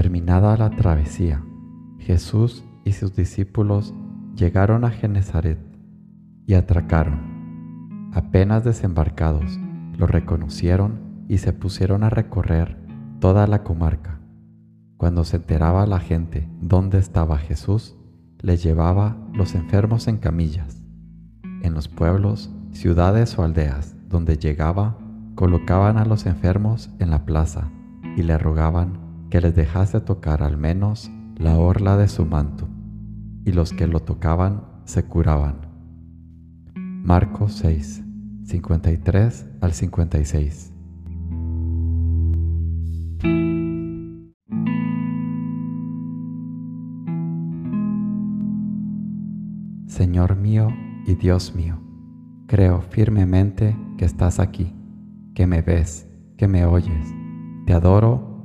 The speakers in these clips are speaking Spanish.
Terminada la travesía, Jesús y sus discípulos llegaron a Genezaret y atracaron. Apenas desembarcados, lo reconocieron y se pusieron a recorrer toda la comarca. Cuando se enteraba la gente dónde estaba Jesús, les llevaba los enfermos en camillas. En los pueblos, ciudades o aldeas donde llegaba, colocaban a los enfermos en la plaza y le rogaban que les dejase tocar al menos la orla de su manto, y los que lo tocaban se curaban. Marcos 6, 53 al 56. Señor mío y Dios mío, creo firmemente que estás aquí, que me ves, que me oyes. Te adoro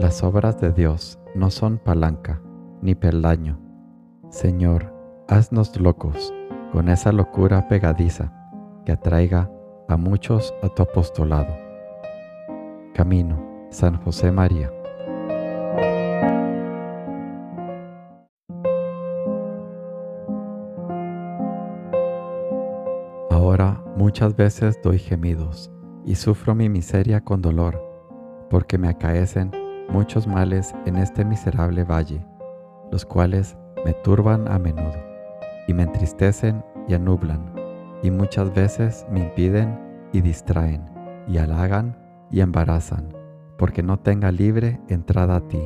Las obras de Dios no son palanca ni peldaño. Señor, haznos locos con esa locura pegadiza que atraiga a muchos a tu apostolado. Camino, San José María. Ahora muchas veces doy gemidos y sufro mi miseria con dolor, porque me acaecen muchos males en este miserable valle, los cuales me turban a menudo, y me entristecen y anublan, y muchas veces me impiden y distraen, y halagan y embarazan, porque no tenga libre entrada a ti,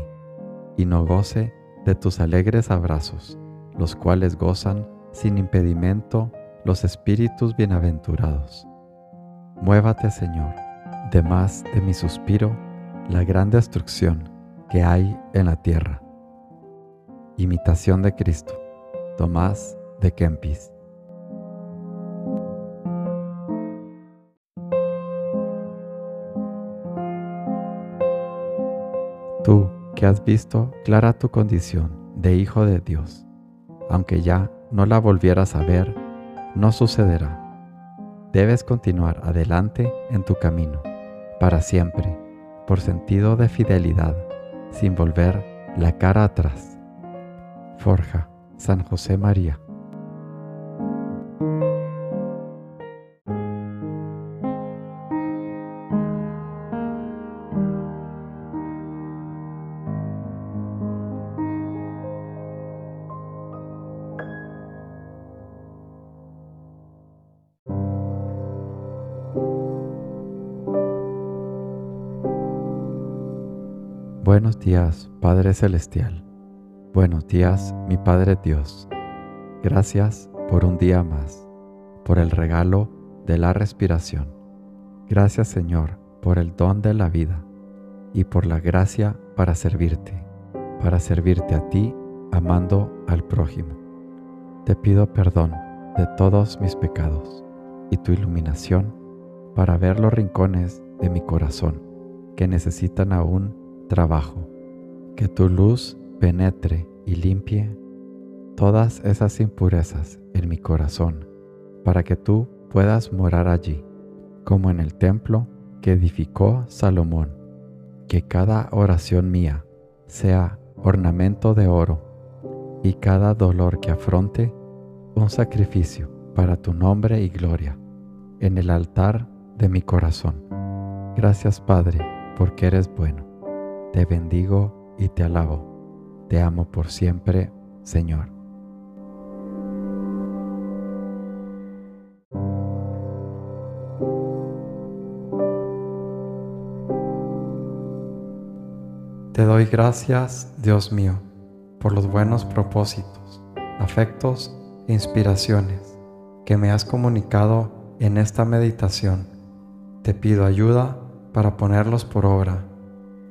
y no goce de tus alegres abrazos, los cuales gozan sin impedimento los espíritus bienaventurados. Muévate, Señor, de más de mi suspiro, la gran destrucción que hay en la tierra. Imitación de Cristo. Tomás de Kempis. Tú que has visto clara tu condición de Hijo de Dios, aunque ya no la volvieras a ver, no sucederá. Debes continuar adelante en tu camino, para siempre por sentido de fidelidad, sin volver la cara atrás. Forja, San José María. Buenos días, Padre Celestial. Buenos días, mi Padre Dios. Gracias por un día más, por el regalo de la respiración. Gracias, Señor, por el don de la vida y por la gracia para servirte, para servirte a ti amando al prójimo. Te pido perdón de todos mis pecados y tu iluminación para ver los rincones de mi corazón que necesitan aún trabajo, que tu luz penetre y limpie todas esas impurezas en mi corazón, para que tú puedas morar allí, como en el templo que edificó Salomón, que cada oración mía sea ornamento de oro y cada dolor que afronte un sacrificio para tu nombre y gloria en el altar de mi corazón. Gracias Padre, porque eres bueno. Te bendigo y te alabo. Te amo por siempre, Señor. Te doy gracias, Dios mío, por los buenos propósitos, afectos e inspiraciones que me has comunicado en esta meditación, te pido ayuda para ponerlos por obra.